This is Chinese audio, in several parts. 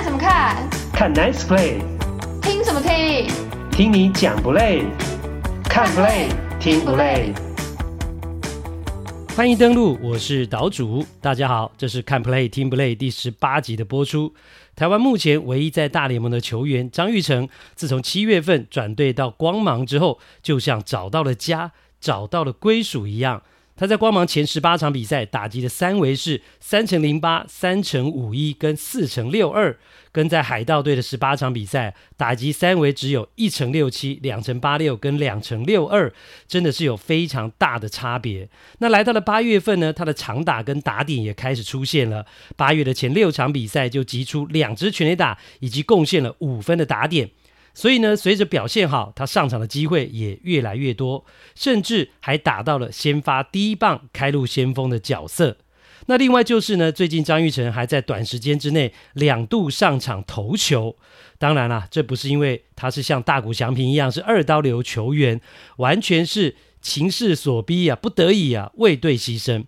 看什么看？看 Nice Play。听什么听？听你讲不累？看 Play 听不累？欢迎登录，我是岛主，大家好，这是看 Play 听不累第十八集的播出。台湾目前唯一在大联盟的球员张玉成，自从七月份转队到光芒之后，就像找到了家，找到了归属一样。他在光芒前十八场比赛打击的三围是三乘零八、三乘五一跟四乘六二，跟在海盗队的十八场比赛打击三围只有一乘六七、两乘八六跟两乘六二，真的是有非常大的差别。那来到了八月份呢，他的长打跟打点也开始出现了。八月的前六场比赛就击出两支全垒打，以及贡献了五分的打点。所以呢，随着表现好，他上场的机会也越来越多，甚至还打到了先发第一棒、开路先锋的角色。那另外就是呢，最近张玉成还在短时间之内两度上场投球。当然啦，这不是因为他是像大谷翔平一样是二刀流球员，完全是情势所逼啊，不得已啊，为队牺牲。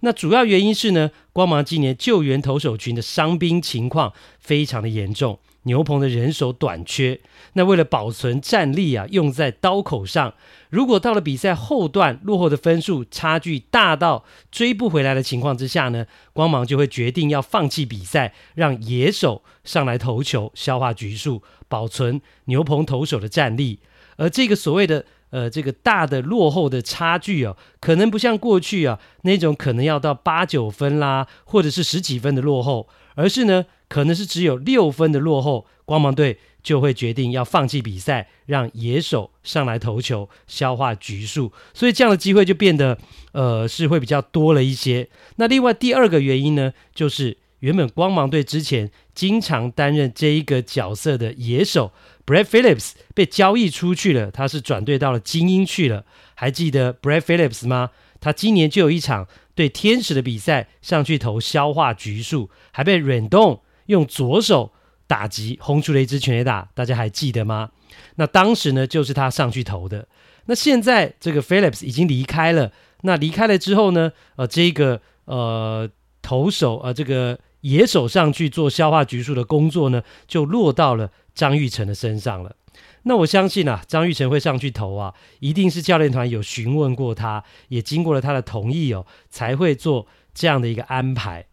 那主要原因是呢，光芒今年救援投手群的伤兵情况非常的严重。牛棚的人手短缺，那为了保存战力啊，用在刀口上。如果到了比赛后段，落后的分数差距大到追不回来的情况之下呢，光芒就会决定要放弃比赛，让野手上来投球，消化局数，保存牛棚投手的战力。而这个所谓的呃这个大的落后的差距哦，可能不像过去啊那种可能要到八九分啦，或者是十几分的落后，而是呢。可能是只有六分的落后，光芒队就会决定要放弃比赛，让野手上来投球，消化局数，所以这样的机会就变得呃是会比较多了一些。那另外第二个原因呢，就是原本光芒队之前经常担任这一个角色的野手 Brad Phillips 被交易出去了，他是转队到了精英去了。还记得 Brad Phillips 吗？他今年就有一场对天使的比赛上去投消化局数，还被 Rendon 用左手打击轰出了一支全垒打，大家还记得吗？那当时呢，就是他上去投的。那现在这个 Phillips 已经离开了。那离开了之后呢，呃，这个呃投手呃这个野手上去做消化局数的工作呢，就落到了张玉成的身上了。那我相信啊，张玉成会上去投啊，一定是教练团有询问过他，也经过了他的同意哦，才会做这样的一个安排。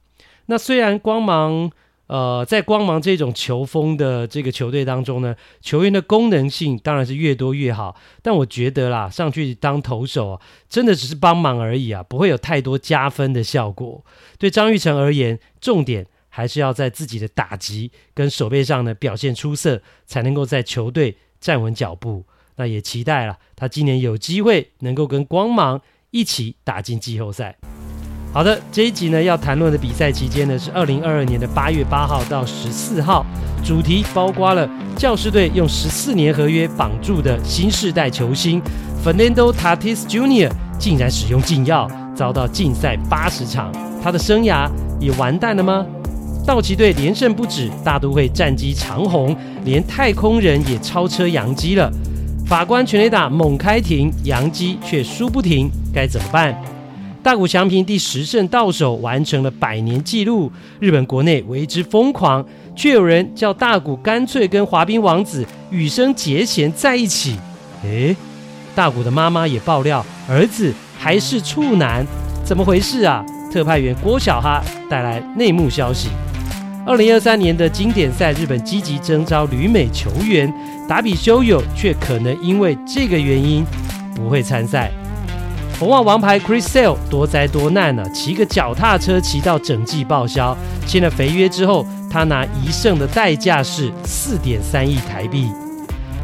那虽然光芒。呃，在光芒这种球风的这个球队当中呢，球员的功能性当然是越多越好。但我觉得啦，上去当投手啊，真的只是帮忙而已啊，不会有太多加分的效果。对张玉成而言，重点还是要在自己的打击跟守备上呢表现出色，才能够在球队站稳脚步。那也期待了他今年有机会能够跟光芒一起打进季后赛。好的，这一集呢要谈论的比赛期间呢是二零二二年的八月八号到十四号，主题包括了教师队用十四年合约绑住的新世代球星 Fernando Tatis Jr. 竟然使用禁药，遭到禁赛八十场，他的生涯也完蛋了吗？道奇队连胜不止，大都会战绩长红，连太空人也超车洋基了。法官全垒打猛开庭，洋基却输不停，该怎么办？大谷翔平第十胜到手，完成了百年纪录。日本国内为之疯狂，却有人叫大谷干脆跟滑冰王子羽生结弦在一起。诶，大谷的妈妈也爆料，儿子还是处男，怎么回事啊？特派员郭小哈带来内幕消息。二零二三年的经典赛，日本积极征召旅美球员，达比修友却可能因为这个原因不会参赛。红袜王牌 Chris Sale 多灾多难呢、啊，骑个脚踏车骑到整季报销，签了肥约之后，他拿一胜的代价是四点三亿台币。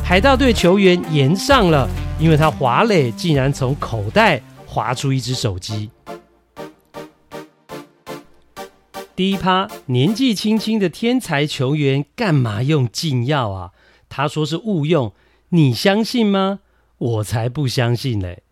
海盗队球员延上了，因为他滑磊竟然从口袋滑出一只手机。第一趴，年纪轻轻的天才球员干嘛用禁药啊？他说是误用，你相信吗？我才不相信嘞！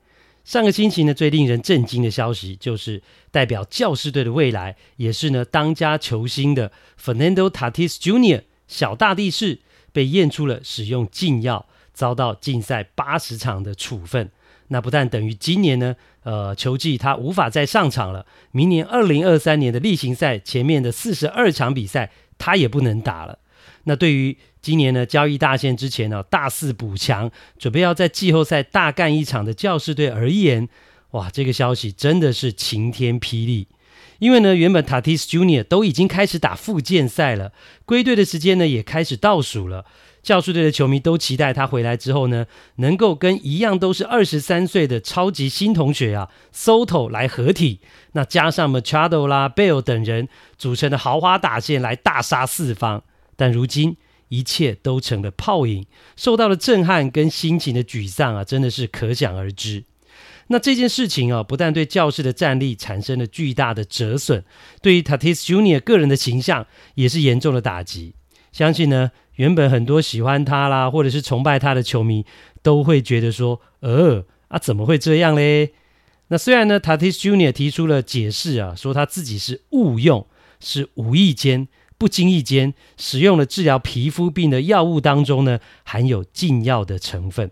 上个星期呢，最令人震惊的消息就是，代表教士队的未来，也是呢当家球星的 Fernando Tatis Jr. 小大地士被验出了使用禁药，遭到禁赛八十场的处分。那不但等于今年呢，呃，球季他无法再上场了，明年二零二三年的例行赛前面的四十二场比赛他也不能打了。那对于今年呢交易大限之前呢、大肆补强，准备要在季后赛大干一场的教士队而言，哇，这个消息真的是晴天霹雳。因为呢，原本 Tatis Junior 都已经开始打复健赛了，归队的时间呢也开始倒数了。教士队的球迷都期待他回来之后呢，能够跟一样都是二十三岁的超级新同学啊，Soto 来合体，那加上 Machado 啦、Bell 等人组成的豪华打线来大杀四方。但如今一切都成了泡影，受到了震撼跟心情的沮丧啊，真的是可想而知。那这件事情啊，不但对教士的战力产生了巨大的折损，对于 Tatis Junior 个人的形象也是严重的打击。相信呢。原本很多喜欢他啦，或者是崇拜他的球迷，都会觉得说：“呃，啊，怎么会这样嘞？”那虽然呢，Tatis Junior 提出了解释啊，说他自己是误用，是无意间、不经意间使用了治疗皮肤病的药物当中呢，含有禁药的成分。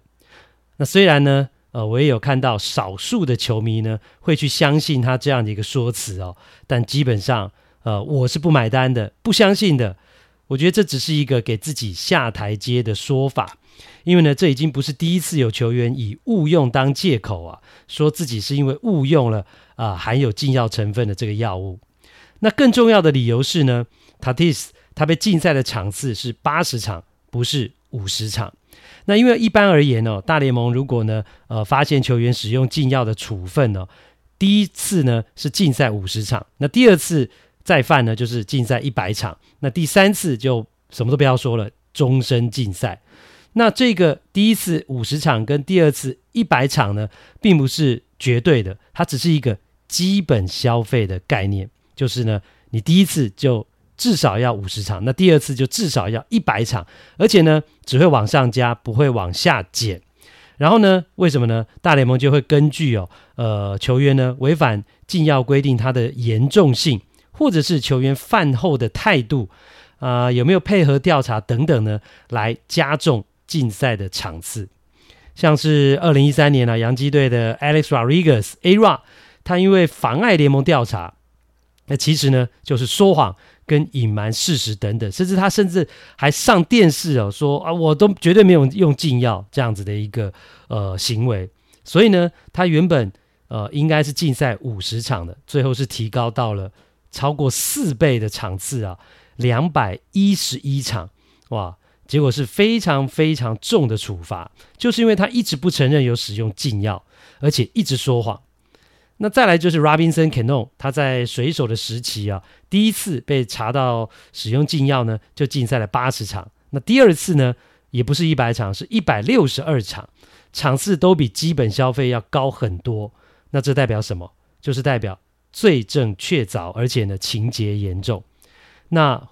那虽然呢，呃，我也有看到少数的球迷呢会去相信他这样的一个说辞哦，但基本上，呃，我是不买单的，不相信的。我觉得这只是一个给自己下台阶的说法，因为呢，这已经不是第一次有球员以误用当借口啊，说自己是因为误用了啊、含有禁药成分的这个药物。那更重要的理由是呢，Tatis 他被禁赛的场次是八十场，不是五十场。那因为一般而言哦，大联盟如果呢呃发现球员使用禁药的处分呢，第一次呢是禁赛五十场，那第二次。再犯呢，就是禁赛一百场。那第三次就什么都不要说了，终身禁赛。那这个第一次五十场跟第二次一百场呢，并不是绝对的，它只是一个基本消费的概念。就是呢，你第一次就至少要五十场，那第二次就至少要一百场，而且呢，只会往上加，不会往下减。然后呢，为什么呢？大联盟就会根据哦，呃，球员呢违反禁药规定，它的严重性。或者是球员饭后的态度，啊、有没有配合调查等等呢，来加重禁赛的场次。像是二零一三年呢、啊，洋基队的 Alex Rodriguez A-Rod，他因为妨碍联盟调查，那其实呢就是说谎跟隐瞒事实等等，甚至他甚至还上电视哦说啊，我都绝对没有用禁药这样子的一个呃行为。所以呢，他原本呃应该是禁赛五十场的，最后是提高到了。超过四倍的场次啊，两百一十一场，哇！结果是非常非常重的处罚，就是因为他一直不承认有使用禁药，而且一直说谎。那再来就是 Robinson Cano，他在水手的时期啊，第一次被查到使用禁药呢，就禁赛了八十场。那第二次呢，也不是一百场，是一百六十二场，场次都比基本消费要高很多。那这代表什么？就是代表。罪证确凿，而且呢情节严重。那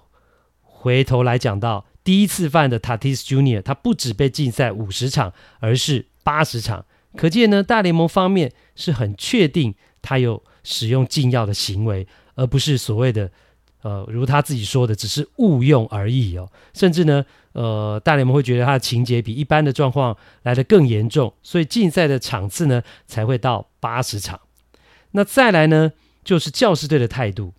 回头来讲到第一次犯的 Tatis Junior，他不止被禁赛五十场，而是八十场。可见呢，大联盟方面是很确定他有使用禁药的行为，而不是所谓的呃，如他自己说的，只是误用而已哦。甚至呢，呃，大联盟会觉得他的情节比一般的状况来得更严重，所以禁赛的场次呢才会到八十场。那再来呢？就是教士队的态度，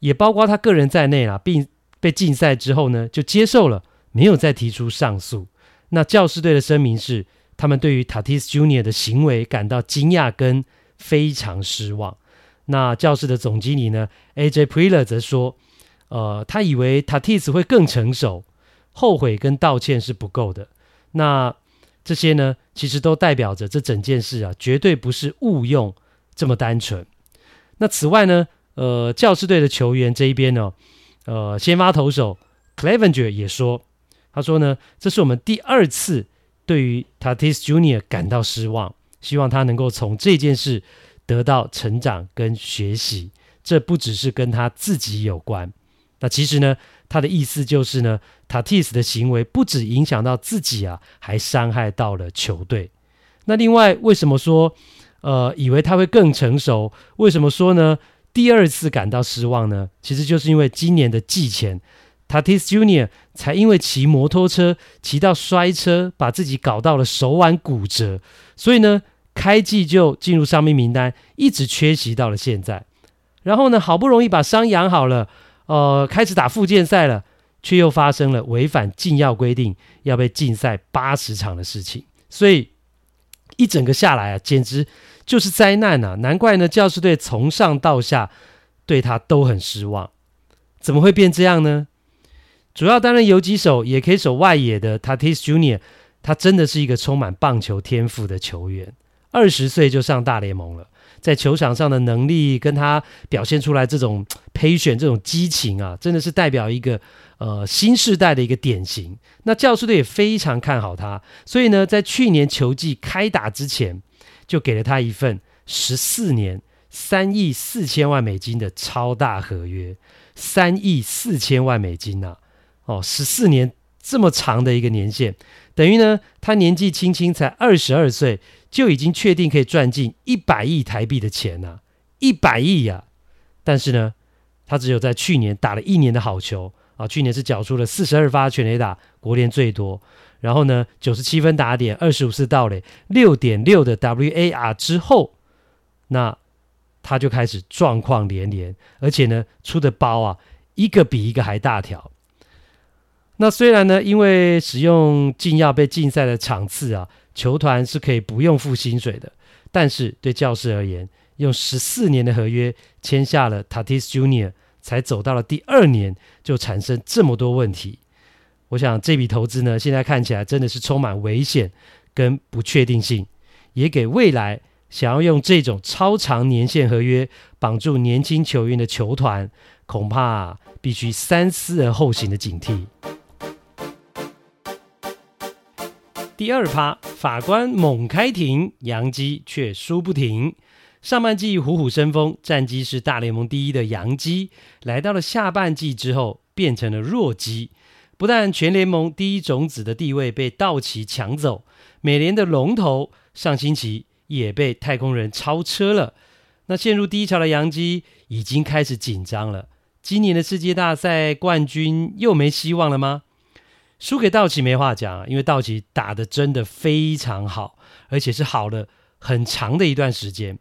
也包括他个人在内啦，并被禁赛之后呢，就接受了，没有再提出上诉。那教士队的声明是，他们对于 Tatis Junior 的行为感到惊讶跟非常失望。那教士的总经理呢，AJ Preller 则说，呃，他以为 Tatis 会更成熟，后悔跟道歉是不够的。那这些呢，其实都代表着这整件事啊，绝对不是误用这么单纯。那此外呢，呃，教士队的球员这一边呢，呃，先发投手 Clevinger 也说，他说呢，这是我们第二次对于 Tatis Junior 感到失望，希望他能够从这件事得到成长跟学习。这不只是跟他自己有关，那其实呢，他的意思就是呢，Tatis 的行为不止影响到自己啊，还伤害到了球队。那另外，为什么说？呃，以为他会更成熟，为什么说呢？第二次感到失望呢？其实就是因为今年的季前，Tatis Junior 才因为骑摩托车骑到摔车，把自己搞到了手腕骨折，所以呢，开季就进入伤病名单，一直缺席到了现在。然后呢，好不容易把伤养好了，呃，开始打复健赛了，却又发生了违反禁药规定要被禁赛八十场的事情，所以一整个下来啊，简直就是灾难啊！难怪呢，教师队从上到下对他都很失望。怎么会变这样呢？主要担任游击手，也可以守外野的 Tatis Junior，他真的是一个充满棒球天赋的球员，二十岁就上大联盟了。在球场上的能力跟他表现出来这种陪选这种激情啊，真的是代表一个呃新世代的一个典型。那教士队也非常看好他，所以呢，在去年球季开打之前，就给了他一份十四年三亿四千万美金的超大合约。三亿四千万美金呐、哦，十四年这么长的一个年限，等于呢，他年纪轻轻才二十二岁。就已经确定可以赚进一百亿台币的钱呐、啊，一百亿呀！但是呢，他只有在去年打了一年的好球啊，去年是缴出了四十二发全垒打，国联最多。然后呢，九十七分打点，二十五次盗垒，六点六的 WAR 之后，那他就开始状况连连，而且呢，出的包啊，一个比一个还大条。那虽然呢，因为使用禁药被禁赛的场次啊。球团是可以不用付薪水的，但是对教士而言，用十四年的合约签下了 Tatis Junior，才走到了第二年就产生这么多问题。我想这笔投资呢，现在看起来真的是充满危险跟不确定性，也给未来想要用这种超长年限合约绑住年轻球员的球团，恐怕必须三思而后行的警惕。第二趴，法官猛开庭，洋基却输不停。上半季虎虎生风，战绩是大联盟第一的洋基，来到了下半季之后，变成了弱鸡。不但全联盟第一种子的地位被道奇抢走，美联的龙头上星期也被太空人超车了。那陷入低潮的洋基已经开始紧张了。今年的世界大赛冠军又没希望了吗？输给道奇没话讲啊，因为道奇打得真的非常好，而且是好了很长的一段时间。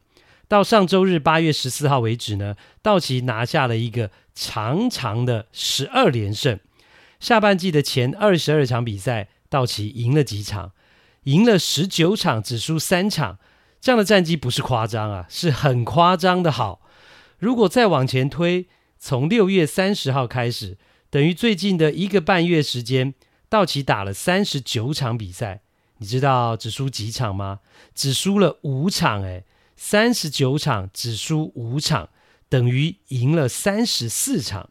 到上周日八月十四号为止呢，道奇拿下了一个长长的十二连胜。下半季的前二十二场比赛，道奇赢了几场？赢了十九场，只输三场。这样的战绩不是夸张啊，是很夸张的好。如果再往前推，从六月三十号开始，等于最近的一个半月时间。道奇打了三十九场比赛，你知道只输几场吗？只输了五场，诶，三十九场只输五场，等于赢了三十四场。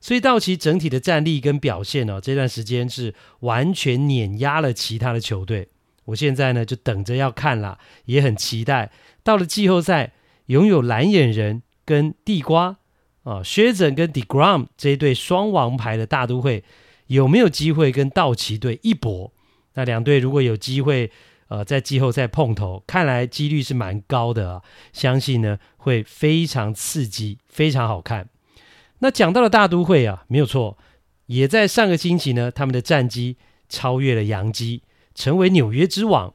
所以道奇整体的战力跟表现哦，这段时间是完全碾压了其他的球队。我现在呢就等着要看啦，也很期待到了季后赛，拥有蓝眼人跟地瓜啊，薛泽跟 deGrom 这一对双王牌的大都会。有没有机会跟道奇队一搏？那两队如果有机会，呃，在季后赛碰头，看来几率是蛮高的啊。相信呢会非常刺激，非常好看。那讲到了大都会啊，没有错，也在上个星期呢，他们的战绩超越了洋基，成为纽约之王。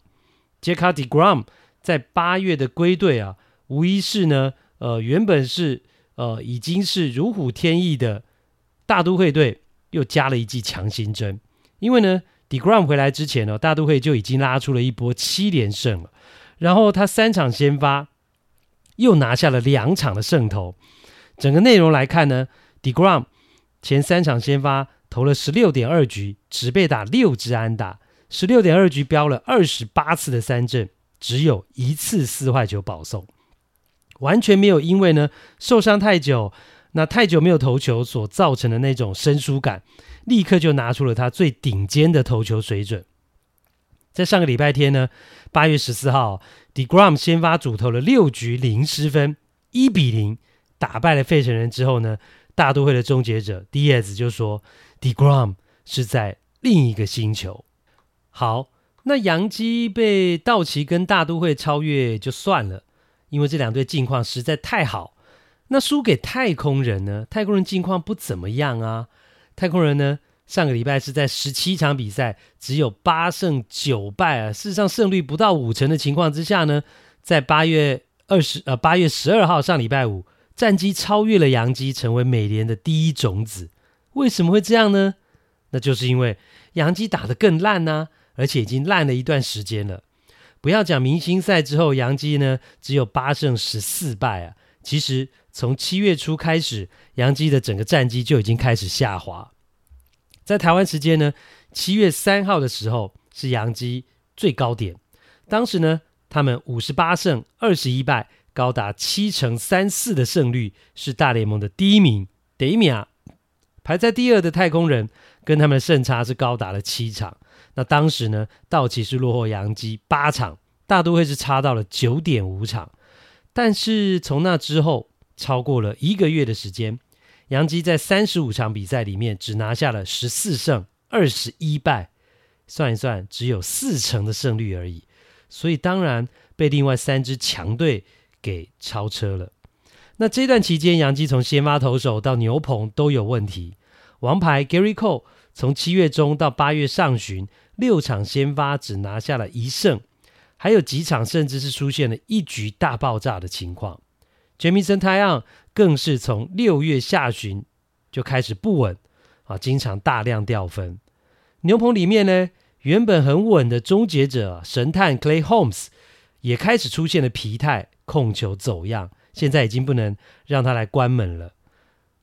杰卡迪格拉姆在八月的归队啊，无疑是呢，呃，原本是呃已经是如虎添翼的大都会队。又加了一剂强心针，因为呢，deGrom 回来之前呢，大都会就已经拉出了一波七连胜了。然后他三场先发，又拿下了两场的胜投。整个内容来看呢，deGrom 前三场先发投了十六点二局，只被打六支安打，十六点二局飙了二十八次的三振，只有一次四坏球保送，完全没有因为呢受伤太久。那太久没有投球所造成的那种生疏感，立刻就拿出了他最顶尖的投球水准。在上个礼拜天呢，八月十四号，deGrom 先发主投了六局零失分，一比零打败了费城人之后呢，大都会的终结者 Diaz 就说，deGrom 是在另一个星球。好，那洋基被道奇跟大都会超越就算了，因为这两队近况实在太好。那输给太空人呢？太空人近况不怎么样啊。太空人呢，上个礼拜是在十七场比赛只有八胜九败啊，事实上胜率不到五成的情况之下呢，在八月二十呃八月十二号上礼拜五，战绩超越了洋基，成为美联的第一种子。为什么会这样呢？那就是因为洋基打得更烂呢、啊，而且已经烂了一段时间了。不要讲明星赛之后，洋基呢只有八胜十四败啊。其实从七月初开始，洋基的整个战绩就已经开始下滑。在台湾时间呢，七月三号的时候是洋基最高点，当时呢他们五十八胜二十一败，高达七成三四的胜率，是大联盟的第一名。第一名啊，排在第二的太空人跟他们的胜差是高达了七场。那当时呢，道奇是落后洋基八场，大都会是差到了九点五场。但是从那之后，超过了一个月的时间，杨基在三十五场比赛里面只拿下了十四胜二十一败，算一算只有四成的胜率而已。所以当然被另外三支强队给超车了。那这段期间，杨基从先发投手到牛棚都有问题。王牌 Gary Cole 从七月中到八月上旬。六场先发只拿下了一胜，还有几场甚至是出现了一局大爆炸的情况。Jameson Taillon 更是从六月下旬就开始不稳啊，经常大量掉分。牛棚里面呢，原本很稳的终结者神探 Clay Holmes 也开始出现了疲态、控球走样，现在已经不能让他来关门了。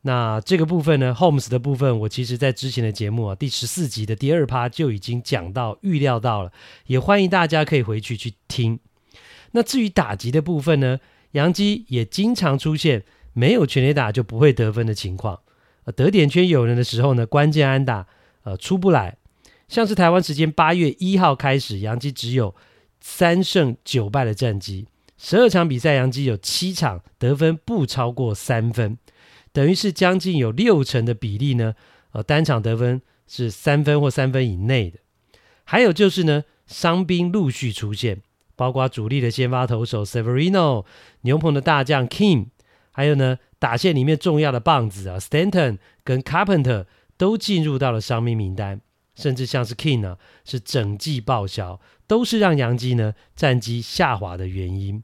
那这个部分呢，Holmes 的部分，我其实在之前的节目啊，第十四集的第二趴就已经讲到、预料到了，也欢迎大家可以回去去听。那至于打击的部分呢，洋基也经常出现没有全垒打就不会得分的情况，呃，得点圈有人的时候呢，关键安打呃出不来，像是台湾时间八月一号开始，洋基只有三胜九败的战绩，十二场比赛，洋基有七场得分不超过三分。等于是将近有六成的比例呢，呃，单场得分是三分或三分以内的。还有就是呢，伤兵陆续出现，包括主力的先发投手 Severino、牛棚的大将 Kim，还有呢，打线里面重要的棒子啊 Stanton 跟 Carpenter 都进入到了伤兵名单，甚至像是 Kim 呢，是整季报销，都是让洋基呢战绩下滑的原因。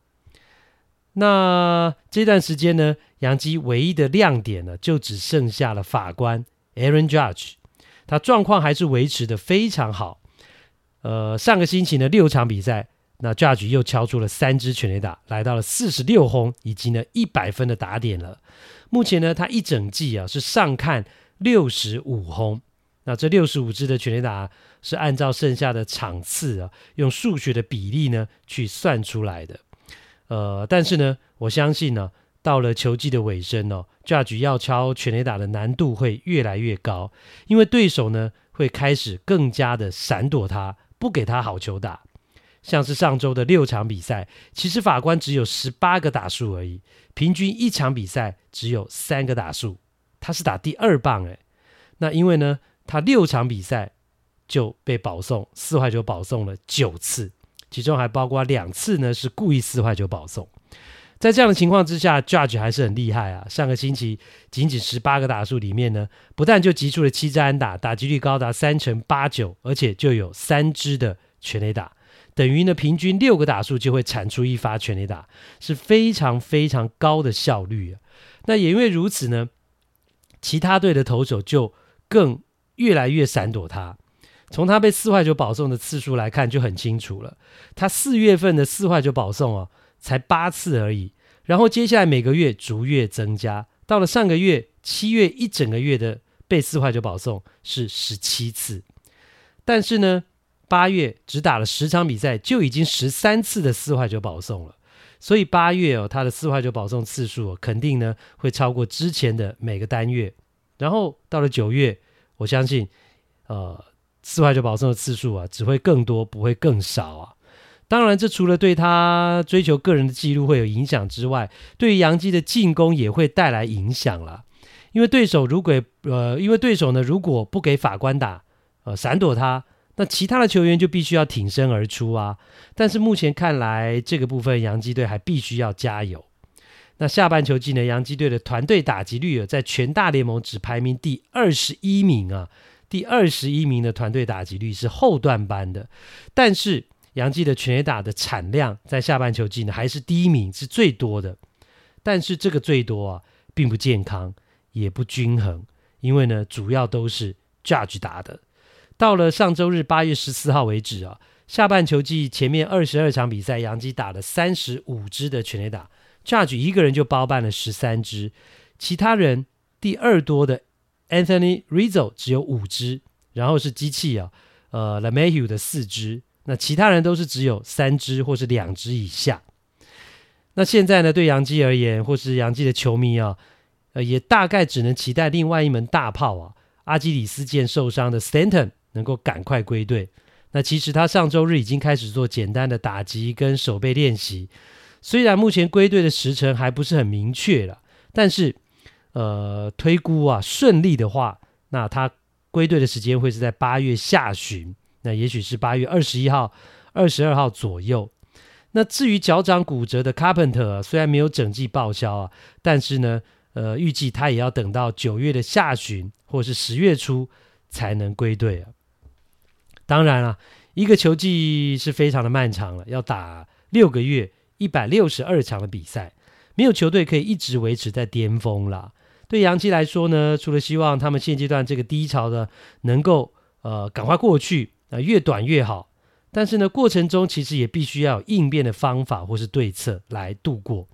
那这段时间呢，洋基唯一的亮点呢，就只剩下了法官 Aaron Judge，他状况还是维持的非常好。呃，上个星期呢，六场比赛，那 Judge 又敲出了三支全垒打，来到了四十六轰以及呢一百分的打点了。目前呢，他一整季啊是上看六十五轰。那这六十五支的全垒打是按照剩下的场次啊，用数学的比例呢去算出来的。呃，但是呢，我相信呢，到了球季的尾声哦，Judge 要敲全垒打的难度会越来越高，因为对手呢会开始更加的闪躲他，不给他好球打。像是上周的六场比赛，其实法官只有十八个打数而已，平均一场比赛只有三个打数，他是打第二棒诶。那因为呢，他六场比赛就被保送，四坏球保送了九次。其中还包括两次呢，是故意四坏球保送。在这样的情况之下，Judge 还是很厉害啊。上个星期仅仅十八个打数里面呢，不但就击出了七支安打，打击率高达三成八九，而且就有三支的全垒打，等于呢平均六个打数就会产出一发全垒打，是非常非常高的效率啊。那也因为如此呢，其他队的投手就更越来越闪躲他。从他被四坏球保送的次数来看，就很清楚了。他四月份的四坏球保送哦，才八次而已。然后接下来每个月逐月增加，到了上个月七月一整个月的被四坏球保送是十七次。但是呢，八月只打了十场比赛，就已经十三次的四坏球保送了。所以八月哦，他的四坏球保送次数哦，肯定呢会超过之前的每个单月。然后到了九月，我相信，呃。四坏球保送的次数啊，只会更多，不会更少啊。当然，这除了对他追求个人的记录会有影响之外，对于杨基的进攻也会带来影响了。因为对手如果呃，因为对手呢，如果不给法官打，呃，闪躲他，那其他的球员就必须要挺身而出啊。但是目前看来，这个部分洋基队还必须要加油。那下半球季呢，洋基队的团队打击率在全大联盟只排名第二十一名啊。第二十一名的团队打击率是后段班的，但是洋基的全垒打的产量在下半球季呢还是第一名，是最多的。但是这个最多啊，并不健康，也不均衡，因为呢主要都是 Judge 打的，到了上周日八月十四号为止啊，下半球季前面二十二场比赛，杨基打了三十五支的全垒打，Judge 一个人就包办了十三支，其他人第二多的 Anthony Rizzo 只有五支，然后是机器啊，呃 LeMahieu 的四支，那其他人都是只有三支或是两支以下。那现在呢，对杨基而言，或是杨基的球迷啊，呃，也大概只能期待另外一门大炮啊，阿基里斯腱受伤的 Stanton。能够赶快归队。那其实他上周日已经开始做简单的打击跟守备练习，虽然目前归队的时辰还不是很明确了，但是呃推估啊顺利的话，那他归队的时间会是在八月下旬，那也许是八月二十一号、二十二号左右。那至于脚掌骨折的 Carpenter 啊，虽然没有整季报销啊，但是呢，呃预计他也要等到九月的下旬或是十月初才能归队啊。当然了，一个球季是非常的漫长了，要打六个月，一百六十二场的比赛，没有球队可以一直维持在巅峰了。对杨基来说呢，除了希望他们现阶段这个低潮的能够呃赶快过去，啊、呃、越短越好。但是呢，过程中其实也必须要有应变的方法或是对策来度过。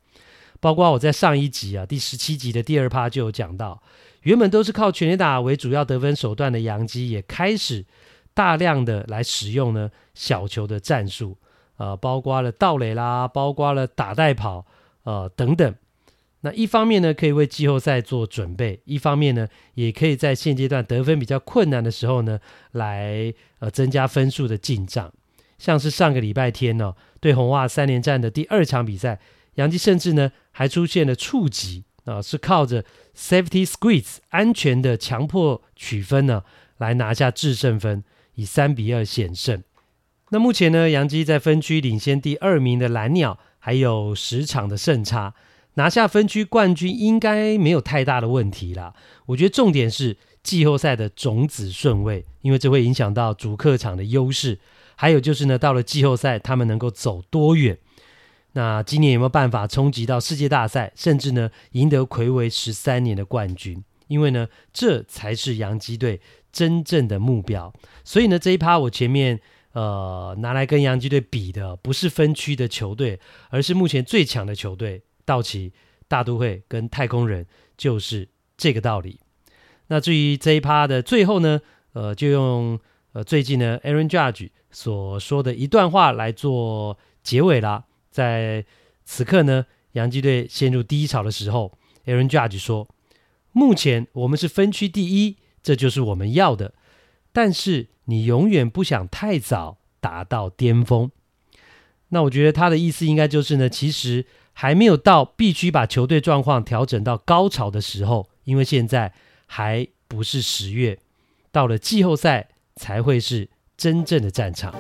包括我在上一集啊第十七集的第二趴就有讲到，原本都是靠全垒打为主要得分手段的杨基也开始。大量的来使用呢小球的战术，呃，包括了盗垒啦，包括了打带跑，呃等等。那一方面呢，可以为季后赛做准备；一方面呢，也可以在现阶段得分比较困难的时候呢，来呃增加分数的进账。像是上个礼拜天呢、哦，对红袜三连战的第二场比赛，杨基甚至呢还出现了触击啊、呃，是靠着 safety squeeze 安全的强迫取分呢，来拿下制胜分。以三比二险胜。那目前呢，洋基在分区领先第二名的蓝鸟，还有十场的胜差，拿下分区冠军应该没有太大的问题啦。我觉得重点是季后赛的种子顺位，因为这会影响到主客场的优势。还有就是呢，到了季后赛，他们能够走多远？那今年有没有办法冲击到世界大赛，甚至呢，赢得魁违十三年的冠军？因为呢，这才是洋基队。真正的目标，所以呢，这一趴我前面呃拿来跟洋基队比的，不是分区的球队，而是目前最强的球队——道奇、大都会跟太空人，就是这个道理。那至于这一趴的最后呢，呃，就用呃最近呢 Aaron Judge 所说的一段话来做结尾啦。在此刻呢，洋基队陷入低潮的时候，Aaron Judge 说：“目前我们是分区第一。”这就是我们要的，但是你永远不想太早达到巅峰。那我觉得他的意思应该就是呢，其实还没有到必须把球队状况调整到高潮的时候，因为现在还不是十月，到了季后赛才会是真正的战场。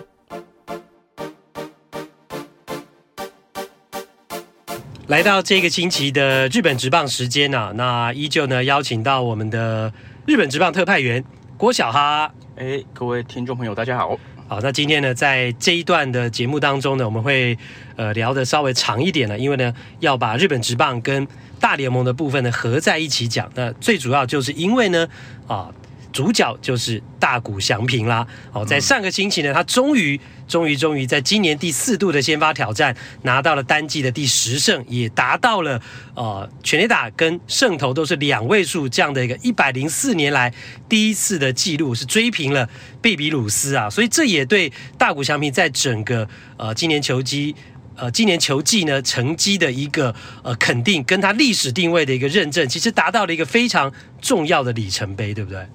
来到这个星期的日本职棒时间啊，那依旧呢邀请到我们的。日本职棒特派员郭小哈，哎，各位听众朋友，大家好。好，那今天呢，在这一段的节目当中呢，我们会呃聊的稍微长一点了，因为呢，要把日本职棒跟大联盟的部分呢合在一起讲。那最主要就是因为呢，啊。主角就是大谷翔平啦。哦，在上个星期呢，他终于、终于、终于在今年第四度的先发挑战拿到了单季的第十胜，也达到了呃全垒打跟胜投都是两位数这样的一个一百零四年来第一次的记录，是追平了贝比鲁斯啊。所以这也对大谷翔平在整个呃今年球季呃今年球季呢成绩的一个呃肯定，跟他历史定位的一个认证，其实达到了一个非常重要的里程碑，对不对？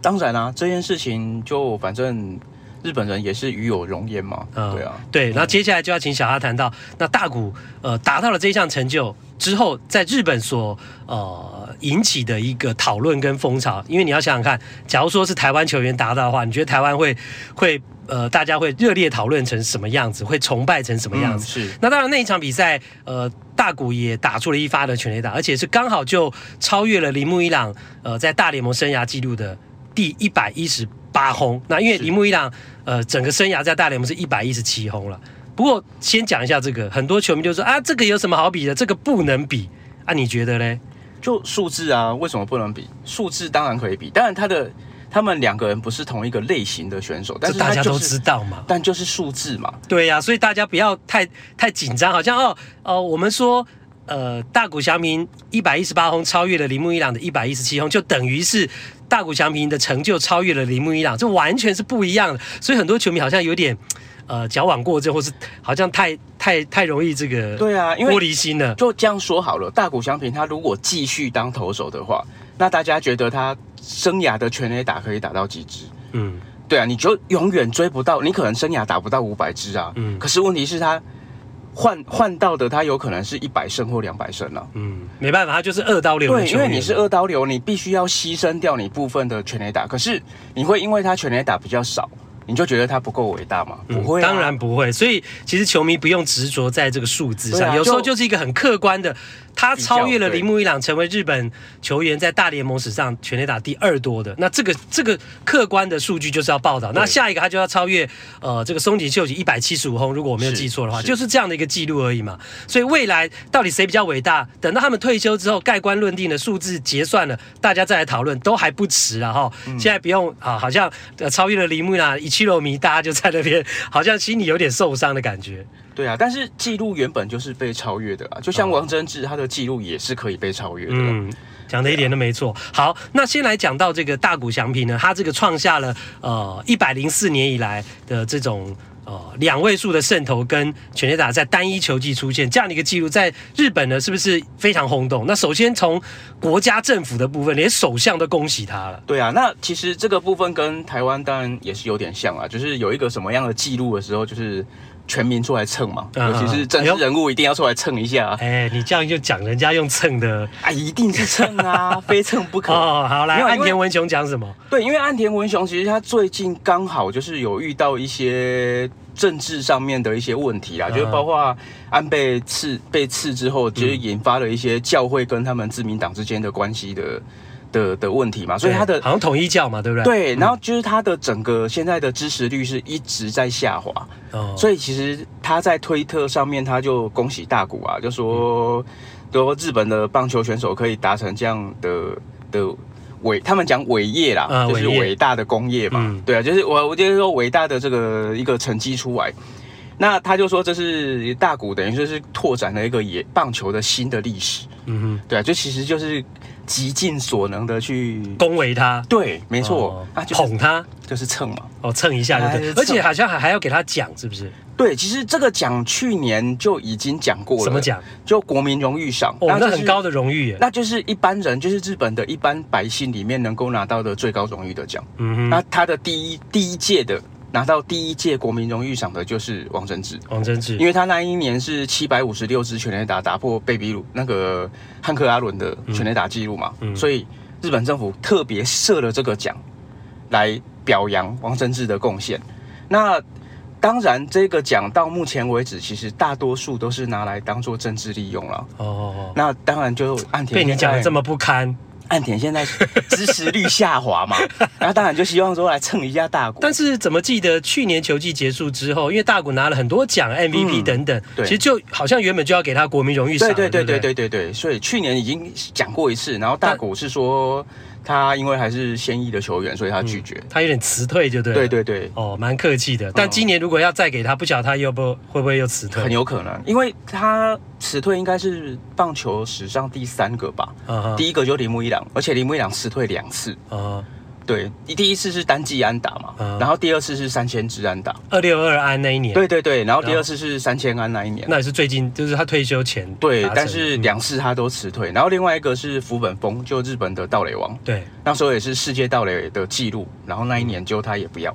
当然啦、啊，这件事情就反正日本人也是与有荣焉嘛。嗯，对啊，对。然后接下来就要请小哈谈到，那大谷呃达到了这一项成就之后，在日本所呃引起的一个讨论跟风潮。因为你要想想看，假如说是台湾球员达到的话，你觉得台湾会会呃大家会热烈讨论成什么样子，会崇拜成什么样子？嗯、是。那当然那一场比赛，呃，大谷也打出了一发的全垒打，而且是刚好就超越了铃木一朗呃在大联盟生涯纪录的。第一百一十八轰，那因为铃木一朗，呃，整个生涯在大联盟是一百一十七轰了。不过先讲一下这个，很多球迷就说啊，这个有什么好比的？这个不能比啊？你觉得嘞？就数字啊，为什么不能比？数字当然可以比，当然他的他们两个人不是同一个类型的选手，但是、就是、大家都知道嘛，但就是数字嘛。对呀、啊，所以大家不要太太紧张，好像哦哦，我们说呃大谷翔平一百一十八轰超越了铃木一朗的一百一十七轰，就等于是大谷翔平的成就超越了铃木一朗，这完全是不一样的。所以很多球迷好像有点呃矫枉过正，或是好像太太太容易这个对啊，因为玻璃心了。就这样说好了，大谷翔平他如果继续当投手的话，那大家觉得他生涯的全垒打可以打到几支？嗯，对啊，你就永远追不到，你可能生涯打不到五百支啊。嗯，可是问题是，他换换到的，他有可能是一百胜或两百胜了。嗯，没办法，他就是二刀流。对，因为你是二刀流，你必须要牺牲掉你部分的全垒打，可是你会因为他全垒打比较少。你就觉得他不够伟大吗？不会、啊嗯，当然不会。所以其实球迷不用执着在这个数字上，啊、有时候就是一个很客观的，他超越了铃木一朗，成为日本球员在大联盟史上全垒打第二多的。那这个这个客观的数据就是要报道。那下一个他就要超越呃这个松井秀吉一百七十五轰，如果我没有记错的话，就是这样的一个记录而已嘛。所以未来到底谁比较伟大？等到他们退休之后，盖棺论定的数字结算了，大家再来讨论都还不迟了哈。现在不用啊，好像超越了铃木一朗一七六迷，大家就在那边，好像心里有点受伤的感觉。对啊，但是记录原本就是被超越的啊，就像王贞治，他的记录也是可以被超越的。嗯，讲的一点都没错。好，那先来讲到这个大谷翔平呢，他这个创下了呃一百零四年以来的这种呃两位数的胜投跟全垒打在单一球季出现这样的一个记录，在日本呢是不是非常轰动？那首先从国家政府的部分，连首相都恭喜他了。对啊，那其实这个部分跟台湾当然也是有点像啊，就是有一个什么样的记录的时候，就是。全民出来蹭嘛，尤其是政治人物一定要出来蹭一下。哎，你这样就讲人家用蹭的啊，一定是蹭啊，非蹭不可。哦，好来，岸田文雄讲什么？对，因为岸田文雄其实他最近刚好就是有遇到一些政治上面的一些问题啊，就是包括安倍刺被刺之后，其实引发了一些教会跟他们自民党之间的关系的。的的问题嘛，所以他的好像统一教嘛，对不对？对，然后就是他的整个现在的支持率是一直在下滑，哦，所以其实他在推特上面他就恭喜大谷啊，就说说日本的棒球选手可以达成这样的的伟，他们讲伟业啦，啊、就是伟大的工业嘛，嗯、对啊，就是我我就是说伟大的这个一个成绩出来，那他就说这是大谷等于说是拓展了一个野棒球的新的历史，嗯哼，对啊，就其实就是。极尽所能的去恭维他，对，没错，哦、啊，就是、捧他。就是蹭嘛，哦，蹭一下就对，而且好像还还要给他奖，是不是？对，其实这个奖去年就已经讲过了，什么奖？就国民荣誉赏，哦，那很高的荣誉耶，那就是一般人，就是日本的一般百姓里面能够拿到的最高荣誉的奖。嗯哼，那他的第一第一届的。拿到第一届国民荣誉赏的就是王贞治，王贞治，因为他那一年是七百五十六支全垒打打破贝比鲁那个汉克阿伦的全垒打记录嘛，嗯嗯、所以日本政府特别设了这个奖来表扬王贞治的贡献。那当然，这个奖到目前为止，其实大多数都是拿来当做政治利用了。哦，哦，哦，那当然就岸田被你讲的这么不堪。岸田现在支持率下滑嘛，然后当然就希望说来蹭一下大谷。但是怎么记得去年球季结束之后，因为大谷拿了很多奖，MVP 等等，嗯、其实就好像原本就要给他国民荣誉赏。对对对对对对对，所以去年已经讲过一次，然后大谷是说。他因为还是现役的球员，所以他拒绝。嗯、他有点辞退，就对。对对对，哦，蛮客气的。但今年如果要再给他，不晓得他又不会不会又辞退？很有可能，因为他辞退应该是棒球史上第三个吧。Uh huh. 第一个就铃木一朗，而且铃木一朗辞退两次。Uh huh. 对，第一次是单季安打嘛，然后第二次是三千支安打，二六二安那一年。对对对，然后第二次是三千安那一年，那也是最近，就是他退休前。对，但是两次他都辞退，然后另外一个是福本丰，就日本的盗垒王，对，那时候也是世界盗垒的记录，然后那一年就他也不要。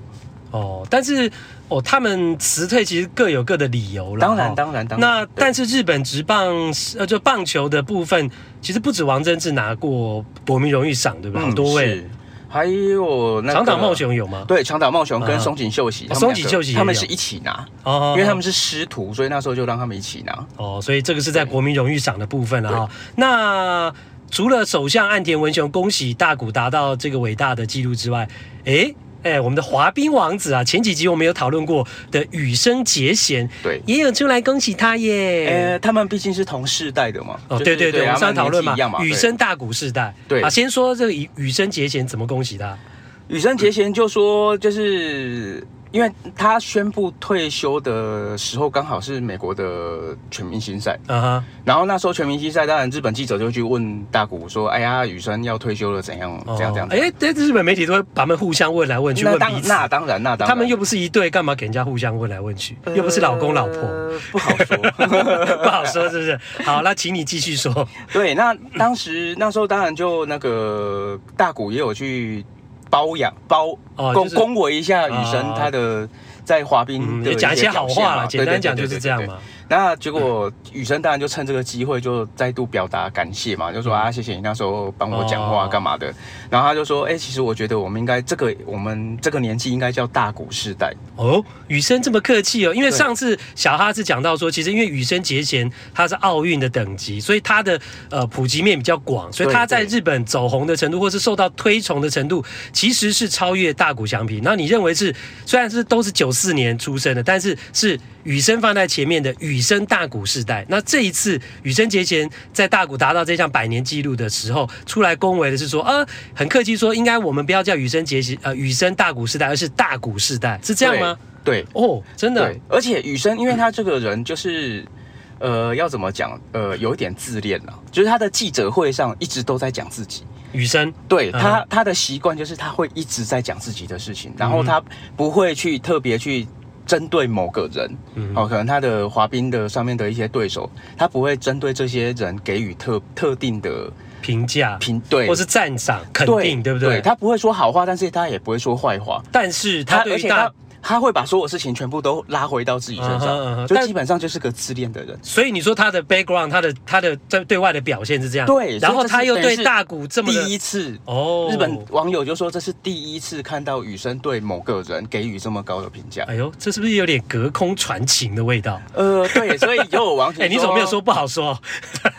哦，但是哦，他们辞退其实各有各的理由了。当然，当然，当然。那但是日本职棒呃，就棒球的部分，其实不止王贞治拿过国民荣誉赏，对不对？很多位。还有那长岛茂雄有吗？对，长岛茂雄跟松井秀喜，松井秀喜他们是一起拿哦，因为他们是师徒，所以那时候就让他们一起拿哦。所以这个是在国民荣誉赏的部分了哈。那除了首相岸田文雄恭喜大谷达到这个伟大的记录之外，诶。哎，我们的滑冰王子啊，前几集我们有讨论过的羽生结弦，对，也有出来恭喜他耶。呃，他们毕竟是同世代的嘛。哦，对对对，我们上次讨论嘛，羽生大谷世代。对啊，先说这个羽羽生结弦怎么恭喜他？羽生结弦就说，就是。因为他宣布退休的时候，刚好是美国的全明星赛，嗯哼。然后那时候全明星赛，当然日本记者就去问大谷说：“哎呀，羽生要退休了，怎样？这样这样？”哎，这日本媒体都会把他们互相问来问去，问彼此。那当然，那当然，他们又不是一对，干嘛给人家互相问来问去？又不是老公老婆，不好说，不好说，是不是？好，那请你继续说。对，那当时那时候当然就那个大谷也有去。包养包恭恭维一下雨神他的在滑冰的讲一些好话了，简单讲就是这样嘛。那结果雨生当然就趁这个机会就再度表达感谢嘛，就说啊谢谢你那时候帮我讲话干嘛的。哦、然后他就说，哎、欸，其实我觉得我们应该这个我们这个年纪应该叫大谷世代。哦，雨生这么客气哦，因为上次小哈是讲到说，其实因为雨生节前他是奥运的等级，所以他的呃普及面比较广，所以他在日本走红的程度或是受到推崇的程度，其实是超越大谷翔平。那你认为是虽然是都是九四年出生的，但是是雨生放在前面的羽生大谷世代，那这一次羽生结弦在大谷达到这项百年纪录的时候，出来恭维的是说，呃，很客气说，应该我们不要叫羽生结弦，呃，羽生大谷世代，而是大谷世代，是这样吗？对，哦，真的，而且羽生，因为他这个人就是，呃，要怎么讲，呃，有一点自恋了，就是他的记者会上一直都在讲自己。雨生，对他，他的习惯就是他会一直在讲自己的事情，然后他不会去特别去。针对某个人，哦，可能他的滑冰的上面的一些对手，他不会针对这些人给予特特定的评价、评对，或是赞赏、肯定，对，对不对？对，他不会说好话，但是他也不会说坏话，但是他对于大。他会把所有事情全部都拉回到自己身上，uh huh, uh huh, 就基本上就是个自恋的人。所以你说他的 background，他的他的在对外的表现是这样。对，然后他又对大谷这么第一次哦，日本网友就说这是第一次看到雨生对某个人给予这么高的评价。哎呦，这是不是有点隔空传情的味道？呃，对，所以就有网友说，哎，你怎么没有说不好说？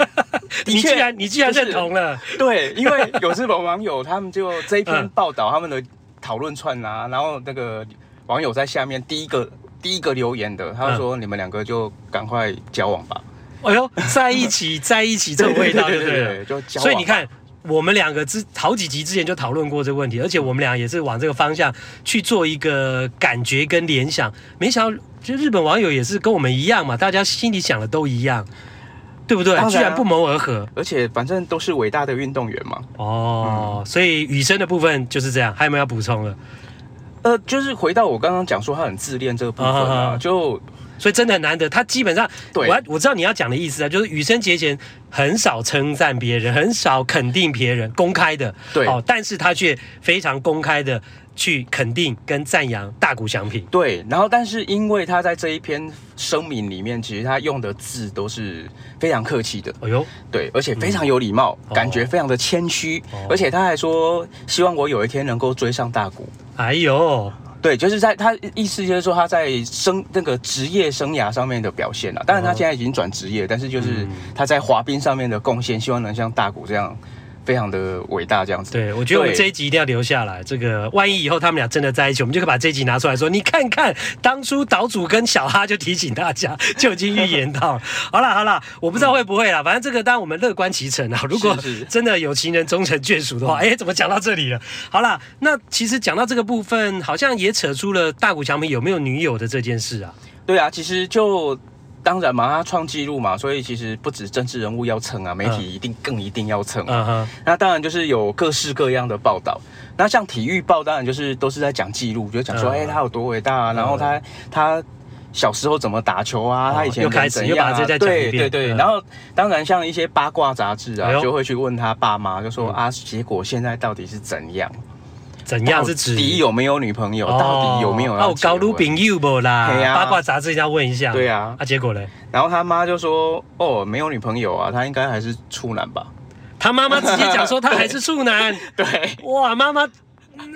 你既然你既然认同了？对，因为有日本网友他们就这一篇报道他们的讨论串啊，然后那个。网友在下面第一个第一个留言的，他说：“你们两个就赶快交往吧。”哎呦，在一起，在一起，这个味道对不对？就交往。所以你看，我们两个之好几集之前就讨论过这个问题，而且我们俩也是往这个方向去做一个感觉跟联想。没想到，就日本网友也是跟我们一样嘛，大家心里想的都一样，对不对？居然不谋而合，而且反正都是伟大的运动员嘛。哦，嗯、所以雨生的部分就是这样，还有没有要补充的？呃，就是回到我刚刚讲说他很自恋这个部分啊，就所以真的很难得。他基本上，对，我我知道你要讲的意思啊，就是羽生结弦很少称赞别人，很少肯定别人，公开的，对。哦，但是他却非常公开的去肯定跟赞扬大谷翔平。对，然后但是因为他在这一篇声明里面，其实他用的字都是非常客气的，哎呦，对，而且非常有礼貌，嗯、感觉非常的谦虚，哦、而且他还说希望我有一天能够追上大谷。哎呦，对，就是在他意思就是说他在生那个职业生涯上面的表现了。当然他现在已经转职业，但是就是他在滑冰上面的贡献，希望能像大谷这样。非常的伟大，这样子。对，我觉得我们这一集一定要留下来。这个万一以后他们俩真的在一起，我们就可以把这一集拿出来说，你看看当初岛主跟小哈就提醒大家，就已经预言到了。好了好了，我不知道会不会啦，嗯、反正这个当然我们乐观其成啊。如果真的有情人终成眷属的话，哎、欸，怎么讲到这里了？好了，那其实讲到这个部分，好像也扯出了大谷翔平有没有女友的这件事啊。对啊，其实就。当然嘛，他创纪录嘛，所以其实不止政治人物要蹭啊，媒体一定更一定要蹭啊。Uh. 那当然就是有各式各样的报道。那像体育报，当然就是都是在讲纪录，就讲说，哎、uh 他有多伟大啊，然后他、uh. 他小时候怎么打球啊，uh. 他以前怎样、啊。对对对。Uh. 然后当然像一些八卦杂志啊，就会去问他爸妈，就说、uh. 啊，结果现在到底是怎样？怎样是指？到底有没有女朋友？到底有没有要？哦，高卢朋友不啦？八卦杂志要问一下。对啊，啊，结果呢？然后他妈就说：“哦，没有女朋友啊，他应该还是处男吧？”他妈妈直接讲说他还是处男。对，哇，妈妈，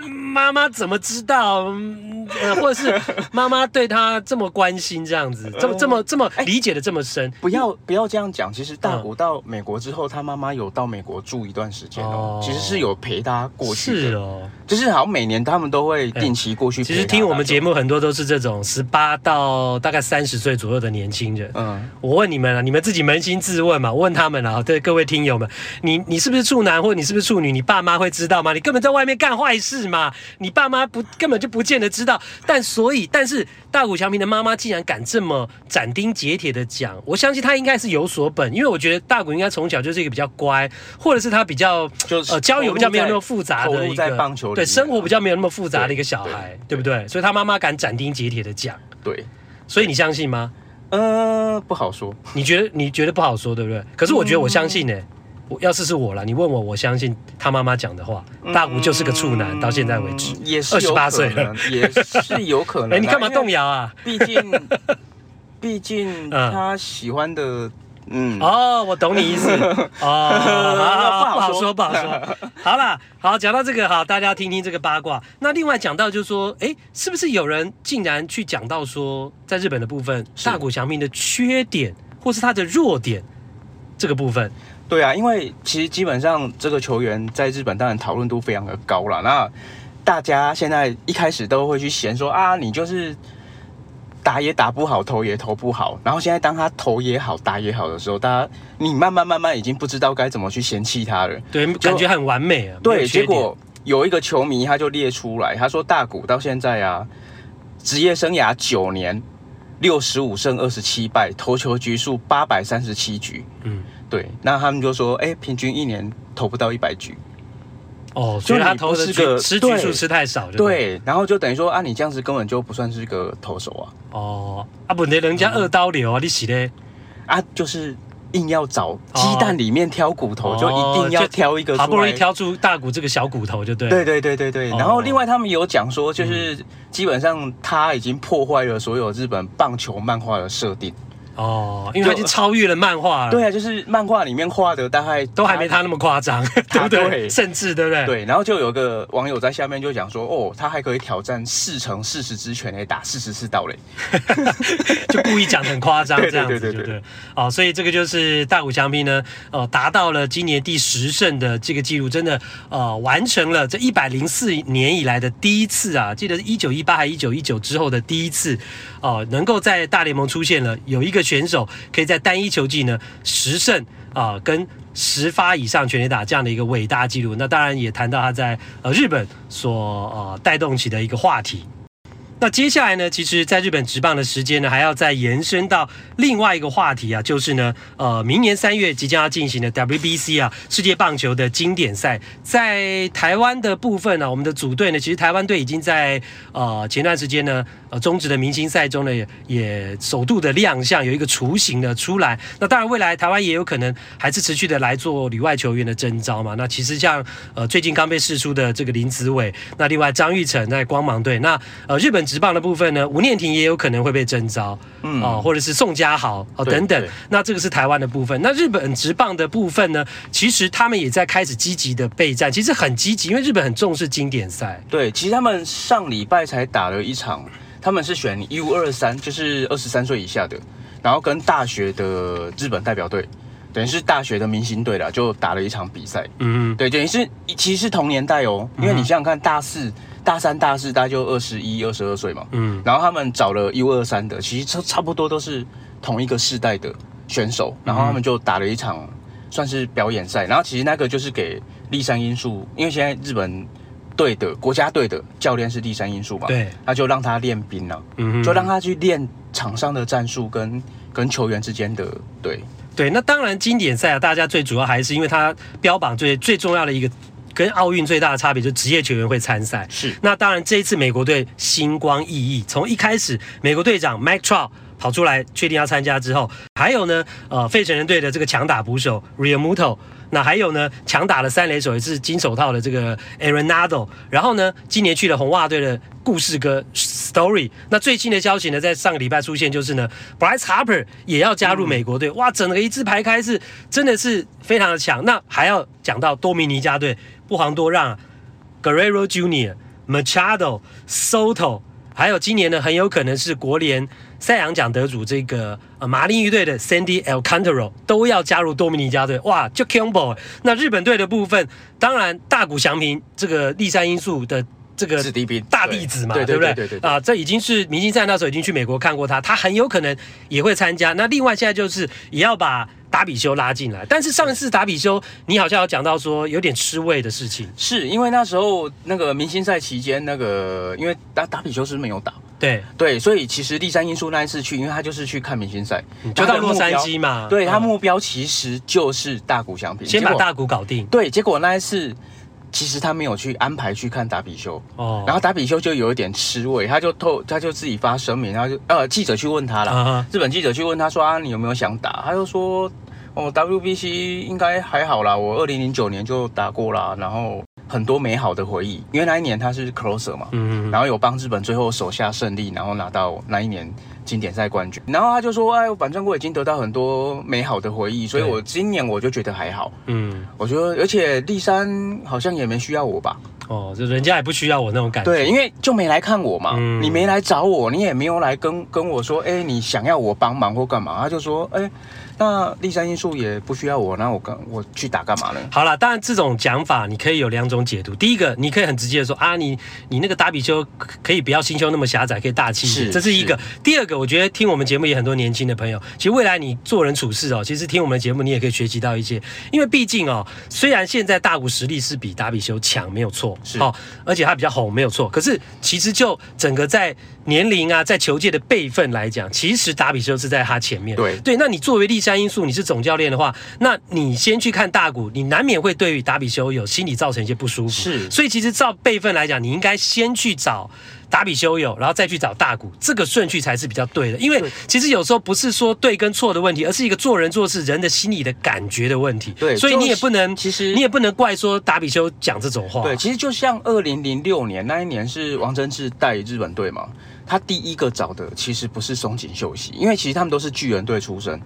妈妈怎么知道？呃，或者是妈妈对他这么关心，这样子，这么这么这么理解的这么深。不要不要这样讲，其实大谷到美国之后，他妈妈有到美国住一段时间哦，其实是有陪他过去的。是哦，就是好像每年他们都会定期过去。其实听我们节目很多都是这种十八到大概三十岁左右的年轻人。嗯，我问你们啊，你们自己扪心自问嘛，我问他们啊，对各位听友们，你你是不是处男，或者你是不是处女？你爸妈会知道吗？你根本在外面干坏事嘛，你爸妈不根本就不见得知道。但所以，但是大谷翔平的妈妈竟然敢这么斩钉截铁的讲，我相信他应该是有所本，因为我觉得大谷应该从小就是一个比较乖，或者是他比较就是呃交友比较没有那么复杂的一个棒球对生活比较没有那么复杂的一个小孩，对，不对？所以他妈妈敢斩钉截铁的讲，对，所以你相信吗？呃，不好说。你觉得你觉得不好说，对不对？可是我觉得我相信呢、欸。嗯我要是是我了，你问我，我相信他妈妈讲的话。大谷就是个处男，到现在为止，也是二十八岁了，也是有可能。哎，你干嘛动摇啊？毕竟，毕竟他喜欢的，嗯，哦，我懂你意思。哦，不好说，不好说。好了，好，讲到这个，好，大家听听这个八卦。那另外讲到就是说，哎，是不是有人竟然去讲到说，在日本的部分，大谷翔平的缺点或是他的弱点这个部分？对啊，因为其实基本上这个球员在日本当然讨论度非常的高了。那大家现在一开始都会去嫌说啊，你就是打也打不好，投也投不好。然后现在当他投也好，打也好的时候，大家你慢慢慢慢已经不知道该怎么去嫌弃他了。对，感觉很完美啊。对，结果有一个球迷他就列出来，他说大谷到现在啊，职业生涯九年，六十五胜二十七败，投球局数八百三十七局。嗯。对，那他们就说，哎，平均一年投不到一百局，哦，所以他投的个吃局数吃太少，对，然后就等于说啊，你这样子根本就不算是个投手啊，哦，啊，不，人家二刀流啊，嗯、你洗嘞，啊，就是硬要找鸡蛋里面挑骨头，哦、就一定要挑一个，好不容易挑出大骨这个小骨头，就对，对对对对对，然后另外他们有讲说，就是基本上他已经破坏了所有日本棒球漫画的设定。哦，因为他已经超越了漫画了。对啊，就是漫画里面画的大概都还没他那么夸张，对不对？甚至对不对？对，然后就有个网友在下面就讲说，哦，他还可以挑战四乘四十支全垒打四十次盗垒，就故意讲得很夸张 这样子，对对对对。哦，所以这个就是大谷翔平呢，呃，达到了今年第十胜的这个记录，真的呃完成了这一百零四年以来的第一次啊，记得是一九一八还一九一九之后的第一次，哦、呃，能够在大联盟出现了有一个。选手可以在单一球季呢十胜啊、跟十发以上全垒打这样的一个伟大纪录。那当然也谈到他在呃日本所呃带动起的一个话题。那接下来呢，其实在日本职棒的时间呢，还要再延伸到另外一个话题啊，就是呢，呃，明年三月即将要进行的 WBC 啊，世界棒球的经典赛，在台湾的部分呢、我们的组队呢，其实台湾队已经在呃前段时间呢，呃中职的明星赛中呢，也也首度的亮相，有一个雏形的出来。那当然，未来台湾也有可能还是持续的来做里外球员的征召嘛。那其实像呃最近刚被释出的这个林子伟，那另外张玉成在光芒队，那呃日本。职棒的部分呢，吴念婷也有可能会被征召，嗯，哦，或者是宋家豪哦等等。那这个是台湾的部分。那日本职棒的部分呢，其实他们也在开始积极的备战，其实很积极，因为日本很重视经典赛。对，其实他们上礼拜才打了一场，他们是选 U 二三，就是二十三岁以下的，然后跟大学的日本代表队，等于是大学的明星队啦，就打了一场比赛。嗯，对，等于是其实是同年代哦，因为你想想看，大四。大三、大四，大概就二十一、二十二岁嘛。嗯，然后他们找了 U 二三的，其实差差不多都是同一个世代的选手，然后他们就打了一场算是表演赛。然后其实那个就是给立山英树，因为现在日本队的国家队的教练是第三因素嘛，对，他就让他练兵了，嗯，就让他去练场上的战术跟跟球员之间的对对。那当然经典赛啊，大家最主要还是因为他标榜最最重要的一个。跟奥运最大的差别就是职业球员会参赛。是，那当然这一次美国队星光熠熠，从一开始美国队长 Mike Trout 跑出来确定要参加之后，还有呢，呃，费城人队的这个强打捕手 Realmuto，那还有呢，强打的三垒手也是金手套的这个 Arenado，然后呢，今年去了红袜队的故事哥 Story。那最新的消息呢，在上个礼拜出现，就是呢，Bryce Harper 也要加入美国队。嗯、哇，整个一字排开是真的是非常的强。那还要讲到多米尼加队。不遑多让，Guerrero Jr.、Machado、Soto，还有今年呢，很有可能是国联赛扬奖得主这个呃马林鱼队的 Sandy Alcantara 都要加入多米尼加队，哇，就 combo。那日本队的部分，当然大谷翔平这个立山因素的。这个大弟子嘛，对，对不对啊，这已经是明星赛那时候已经去美国看过他，他很有可能也会参加。那另外现在就是也要把达比修拉进来，但是上一次达比修你好像有讲到说有点吃味的事情，是因为那时候那个明星赛期间那个因为达达比修是没有打，对对，所以其实第三因素那一次去，因为他就是去看明星赛，就到洛杉矶嘛，对他目标其实就是大谷翔平，先把大谷搞定。对，结果那一次。其实他没有去安排去看达比修。哦，然后达比修就有一点吃味，他就透他就自己发声明，然后就呃记者去问他了，啊、日本记者去问他说啊，你有没有想打？他就说哦 WBC 应该还好啦，我二零零九年就打过啦，然后很多美好的回忆，因为那一年他是 closer 嘛，嗯，嗯，然后有帮日本最后手下胜利，然后拿到那一年。经典赛冠军，然后他就说：“哎，反正我已经得到很多美好的回忆，所以我今年我就觉得还好。嗯，我觉得，而且立山好像也没需要我吧？哦，就人家也不需要我那种感觉。对，因为就没来看我嘛，嗯、你没来找我，你也没有来跟跟我说，哎，你想要我帮忙或干嘛？他就说，哎。”那立山因素也不需要我，那我干我去打干嘛呢？好了，当然这种讲法你可以有两种解读。第一个，你可以很直接的说啊，你你那个打比修可以不要心胸那么狭窄，可以大气一点，是这是一个。第二个，我觉得听我们节目也很多年轻的朋友，其实未来你做人处事哦，其实听我们的节目你也可以学习到一些。因为毕竟哦，虽然现在大股实力是比打比修强，没有错，是哦，而且他比较红，没有错。可是其实就整个在年龄啊，在球界的辈分来讲，其实打比修是在他前面。对对，那你作为立山英素，你是总教练的话，那你先去看大谷，你难免会对于达比修有心理造成一些不舒服。是，所以其实照辈分来讲，你应该先去找打比修有，然后再去找大谷，这个顺序才是比较对的。因为其实有时候不是说对跟错的问题，而是一个做人做事人的心理的感觉的问题。对，所以你也不能，其实你也不能怪说打比修讲这种话。对，其实就像二零零六年那一年是王贞治带日本队嘛。他第一个找的其实不是松井秀喜，因为其实他们都是巨人队出身，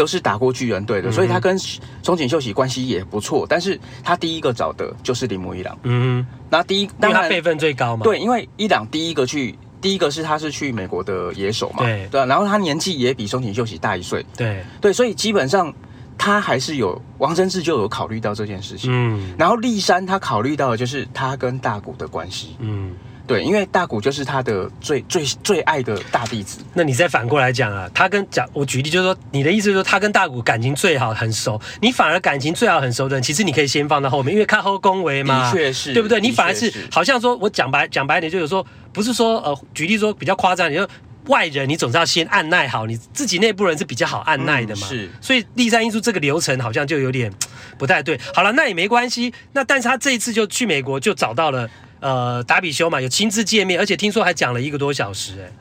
都是打过巨人队的，嗯、所以他跟松井秀喜关系也不错。但是他第一个找的就是铃木一朗。嗯哼，那第一，当然他辈分最高嘛。对，因为一朗第一个去，第一个是他是去美国的野手嘛。对对，然后他年纪也比松井秀喜大一岁。对对，所以基本上他还是有王贞治就有考虑到这件事情。嗯，然后立山他考虑到的就是他跟大谷的关系。嗯。对，因为大谷就是他的最最最爱的大弟子。那你再反过来讲啊，他跟讲我举例就是说，你的意思就是说他跟大谷感情最好，很熟。你反而感情最好很熟的人，其实你可以先放到后面，因为看后恭维嘛。的确是，对不对？你反而是好像说，我讲白讲白一点，就有说不是说呃，举例说比较夸张，你就外人你总是要先按耐好，你自己内部人是比较好按耐的嘛。嗯、是，所以第三因素这个流程好像就有点 不太对。好了，那也没关系。那但是他这一次就去美国就找到了。呃，达比修嘛，有亲自见面，而且听说还讲了一个多小时。哎，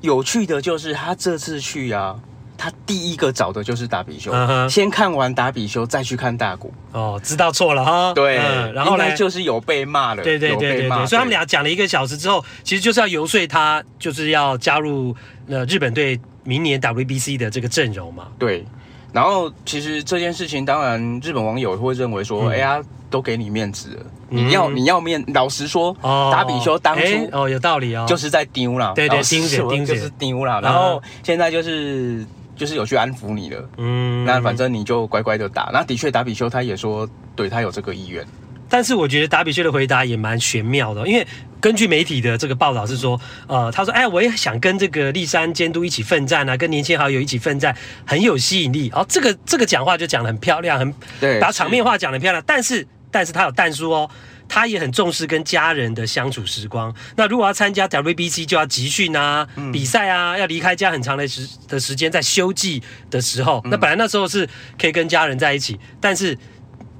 有趣的就是他这次去啊，他第一个找的就是达比修，uh huh. 先看完达比修，再去看大谷。哦，知道错了哈。对，嗯、然后呢，就是有被骂了。对对对对对，所以他们俩讲了一个小时之后，其实就是要游说他，就是要加入呃日本队明年 WBC 的这个阵容嘛。对。然后其实这件事情，当然日本网友会认为说，哎呀、嗯，都给你面子了，嗯、你要你要面，老实说，哦、达比修当初哦有道理哦，就是在丢啦，对对，盯着盯着。就是丢啦，然后现在就是就是有去安抚你了，嗯，那反正你就乖乖的打，那的确达比修他也说，对他有这个意愿。但是我觉得达比修的回答也蛮玄妙的，因为根据媒体的这个报道是说，呃，他说，哎，我也想跟这个立山监督一起奋战啊，跟年轻好友一起奋战，很有吸引力。哦，这个 这个讲话就讲得很漂亮，很对，把场面话讲得很漂亮。但是，但是他有但书哦，他也很重视跟家人的相处时光。那如果要参加 WBC，就要集训啊，嗯、比赛啊，要离开家很长的时的时间，在休季的时候，嗯、那本来那时候是可以跟家人在一起，但是。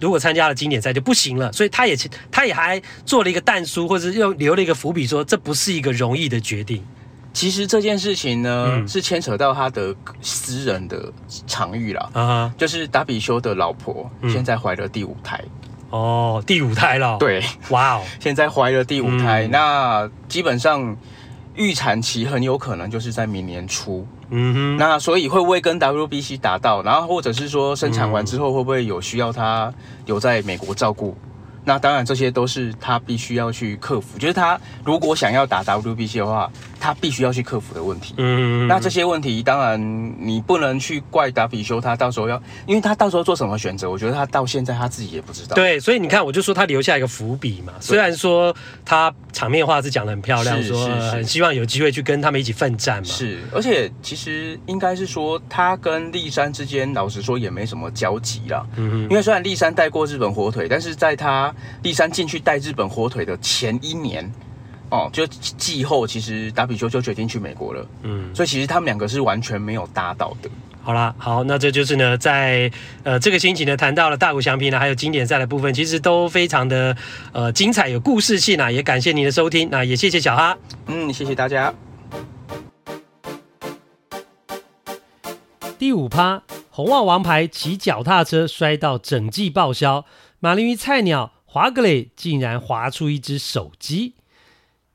如果参加了经典赛就不行了，所以他也他也还做了一个但书，或者又留了一个伏笔，说这不是一个容易的决定。其实这件事情呢，嗯、是牵扯到他的私人的场域了就是达比修的老婆现在怀了第五胎。嗯、哦，第五胎了。对，哇哦，现在怀了第五胎，嗯、那基本上预产期很有可能就是在明年初。嗯哼，那所以会不会跟 WBC 打到？然后或者是说生产完之后会不会有需要他留在美国照顾？那当然这些都是他必须要去克服。就是他如果想要打 WBC 的话，他必须要去克服的问题。嗯，那这些问题当然你不能去怪达比修，他到时候要，因为他到时候做什么选择，我觉得他到现在他自己也不知道。对，所以你看，我就说他留下一个伏笔嘛。虽然说他场面话是讲的很漂亮，说很希望有机会去跟他们一起奋战嘛。是，而且其实应该是说他跟立山之间，老实说也没什么交集啦。嗯嗯，因为虽然立山带过日本火腿，但是在他立山进去带日本火腿的前一年。哦，就季后其实达比修就决定去美国了，嗯，所以其实他们两个是完全没有搭到的。好啦，好，那这就是呢，在呃这个星期呢谈到了大谷翔平呢，还有经典赛的部分，其实都非常的呃精彩，有故事性啊，也感谢您的收听，那也谢谢小哈，嗯，谢谢大家。第五趴，红袜王牌骑脚踏车摔到整季报销，马林鱼菜鸟华格雷竟然划出一只手机。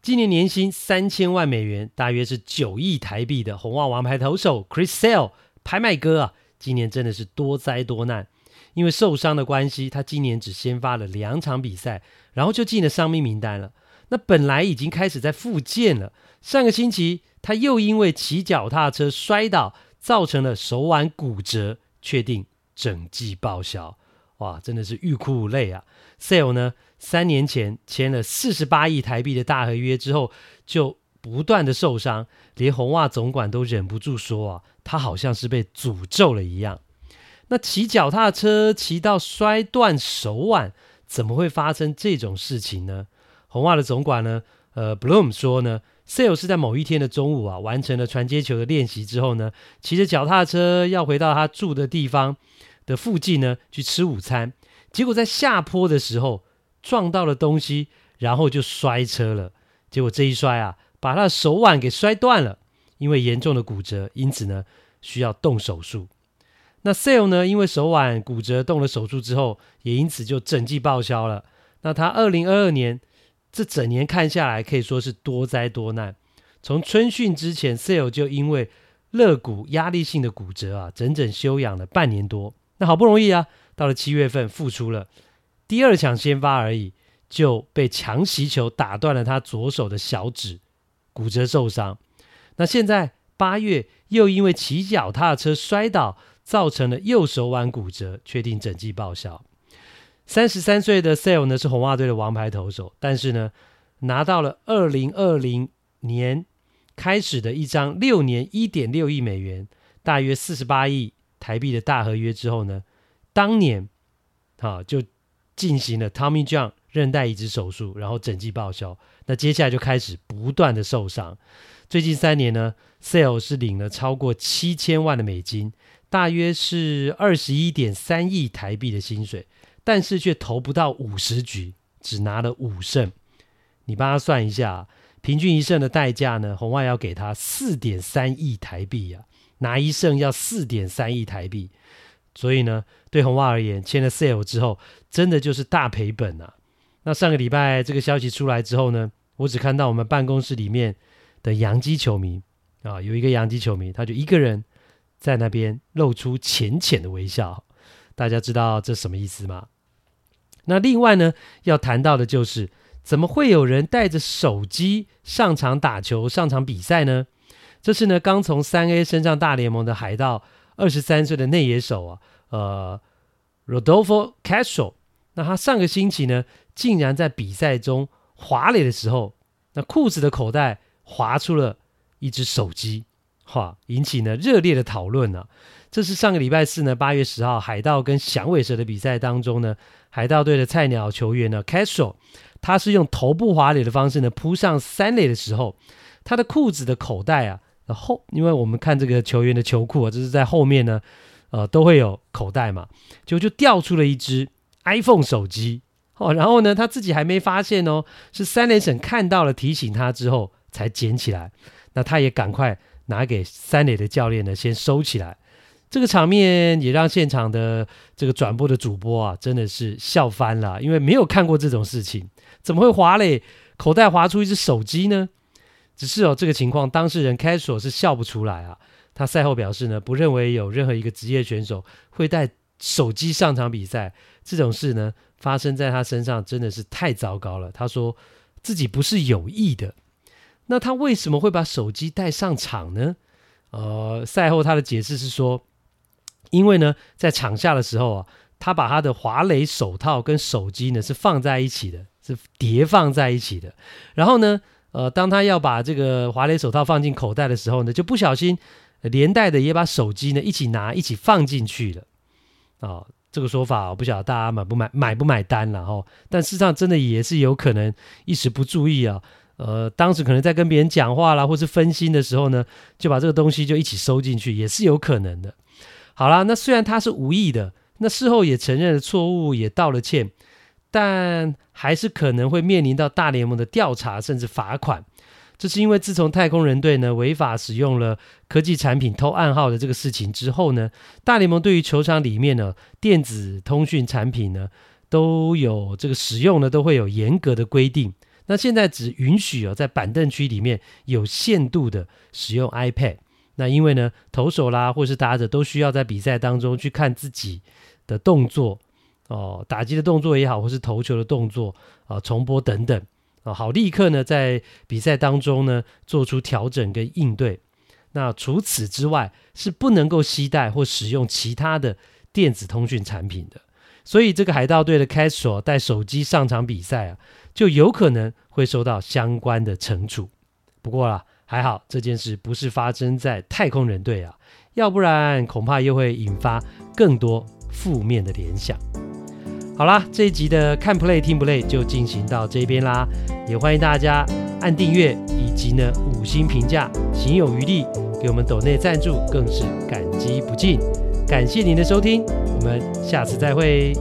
今年年薪三千万美元，大约是九亿台币的红袜王牌投手 Chris Sale 拍卖哥啊，今年真的是多灾多难。因为受伤的关系，他今年只先发了两场比赛，然后就进了伤兵名单了。那本来已经开始在复健了，上个星期他又因为骑脚踏车摔倒，造成了手腕骨折，确定整季报销。哇，真的是欲哭无泪啊！Sale 呢，三年前签了四十八亿台币的大合约之后，就不断的受伤，连红袜总管都忍不住说啊，他好像是被诅咒了一样。那骑脚踏车骑到摔断手腕，怎么会发生这种事情呢？红袜的总管呢，呃，Bloom 说呢，Sale 是在某一天的中午啊，完成了传接球的练习之后呢，骑着脚踏车要回到他住的地方。的附近呢，去吃午餐，结果在下坡的时候撞到了东西，然后就摔车了。结果这一摔啊，把他的手腕给摔断了，因为严重的骨折，因此呢需要动手术。那 Sale 呢，因为手腕骨折动了手术之后，也因此就整季报销了。那他二零二二年这整年看下来，可以说是多灾多难。从春训之前，Sale 就因为肋骨压力性的骨折啊，整整休养了半年多。那好不容易啊，到了七月份复出了，第二抢先发而已，就被强袭球打断了他左手的小指，骨折受伤。那现在八月又因为骑脚踏车摔倒，造成了右手腕骨折，确定整季报销。三十三岁的 Sale 呢，是红袜队的王牌投手，但是呢拿到了二零二零年开始的一张六年一点六亿美元，大约四十八亿。台币的大合约之后呢，当年啊就进行了 Tommy John 韧带移植手术，然后整季报销。那接下来就开始不断的受伤。最近三年呢，Sale 是领了超过七千万的美金，大约是二十一点三亿台币的薪水，但是却投不到五十局，只拿了五胜。你帮他算一下，平均一胜的代价呢？红袜要给他四点三亿台币呀、拿一胜要四点三亿台币，所以呢，对红袜而言，签了 Sale 之后，真的就是大赔本啊。那上个礼拜这个消息出来之后呢，我只看到我们办公室里面的洋基球迷啊，有一个洋基球迷，他就一个人在那边露出浅浅的微笑。大家知道这什么意思吗？那另外呢，要谈到的就是，怎么会有人带着手机上场打球、上场比赛呢？这是呢，刚从三 A 升上大联盟的海盗，二十三岁的内野手啊，呃，Rodolfo Castro。那他上个星期呢，竟然在比赛中滑垒的时候，那裤子的口袋滑出了一只手机，哈，引起呢热烈的讨论呢、啊。这是上个礼拜四呢，八月十号，海盗跟响尾蛇的比赛当中呢，海盗队的菜鸟球员呢，Castro，他是用头部滑垒的方式呢，扑上三垒的时候，他的裤子的口袋啊。后，因为我们看这个球员的球裤啊，就是在后面呢，呃，都会有口袋嘛，就就掉出了一只 iPhone 手机哦。然后呢，他自己还没发现哦，是三垒审看到了提醒他之后才捡起来。那他也赶快拿给三垒的教练呢，先收起来。这个场面也让现场的这个转播的主播啊，真的是笑翻了，因为没有看过这种事情，怎么会滑垒口袋滑出一只手机呢？只是哦，这个情况当事人 Castro 是笑不出来啊。他赛后表示呢，不认为有任何一个职业选手会带手机上场比赛。这种事呢，发生在他身上真的是太糟糕了。他说自己不是有意的。那他为什么会把手机带上场呢？呃，赛后他的解释是说，因为呢，在场下的时候啊，他把他的滑雷手套跟手机呢是放在一起的，是叠放在一起的。然后呢，呃，当他要把这个滑雷手套放进口袋的时候呢，就不小心连带的也把手机呢一起拿一起放进去了。啊、哦，这个说法我不晓得大家买不买买不买单了哈、哦。但事实上真的也是有可能一时不注意啊。呃，当时可能在跟别人讲话啦，或是分心的时候呢，就把这个东西就一起收进去，也是有可能的。好啦，那虽然他是无意的，那事后也承认了错误，也道了歉，但还是可能会面临到大联盟的调查甚至罚款。这是因为自从太空人队呢违法使用了科技产品偷暗号的这个事情之后呢，大联盟对于球场里面呢电子通讯产品呢都有这个使用呢都会有严格的规定。那现在只允许哦，在板凳区里面有限度的使用 iPad。那因为呢，投手啦或是打者都需要在比赛当中去看自己的动作哦，打击的动作也好，或是投球的动作啊，重播等等啊，好立刻呢在比赛当中呢做出调整跟应对。那除此之外是不能够携带或使用其他的电子通讯产品的。所以这个海盗队的凯索带手机上场比赛啊。就有可能会受到相关的惩处。不过啦，还好这件事不是发生在太空人队啊，要不然恐怕又会引发更多负面的联想。好啦，这一集的看 play 听 play 就进行到这边啦，也欢迎大家按订阅以及呢五星评价，行有余力给我们抖内赞助，更是感激不尽。感谢您的收听，我们下次再会。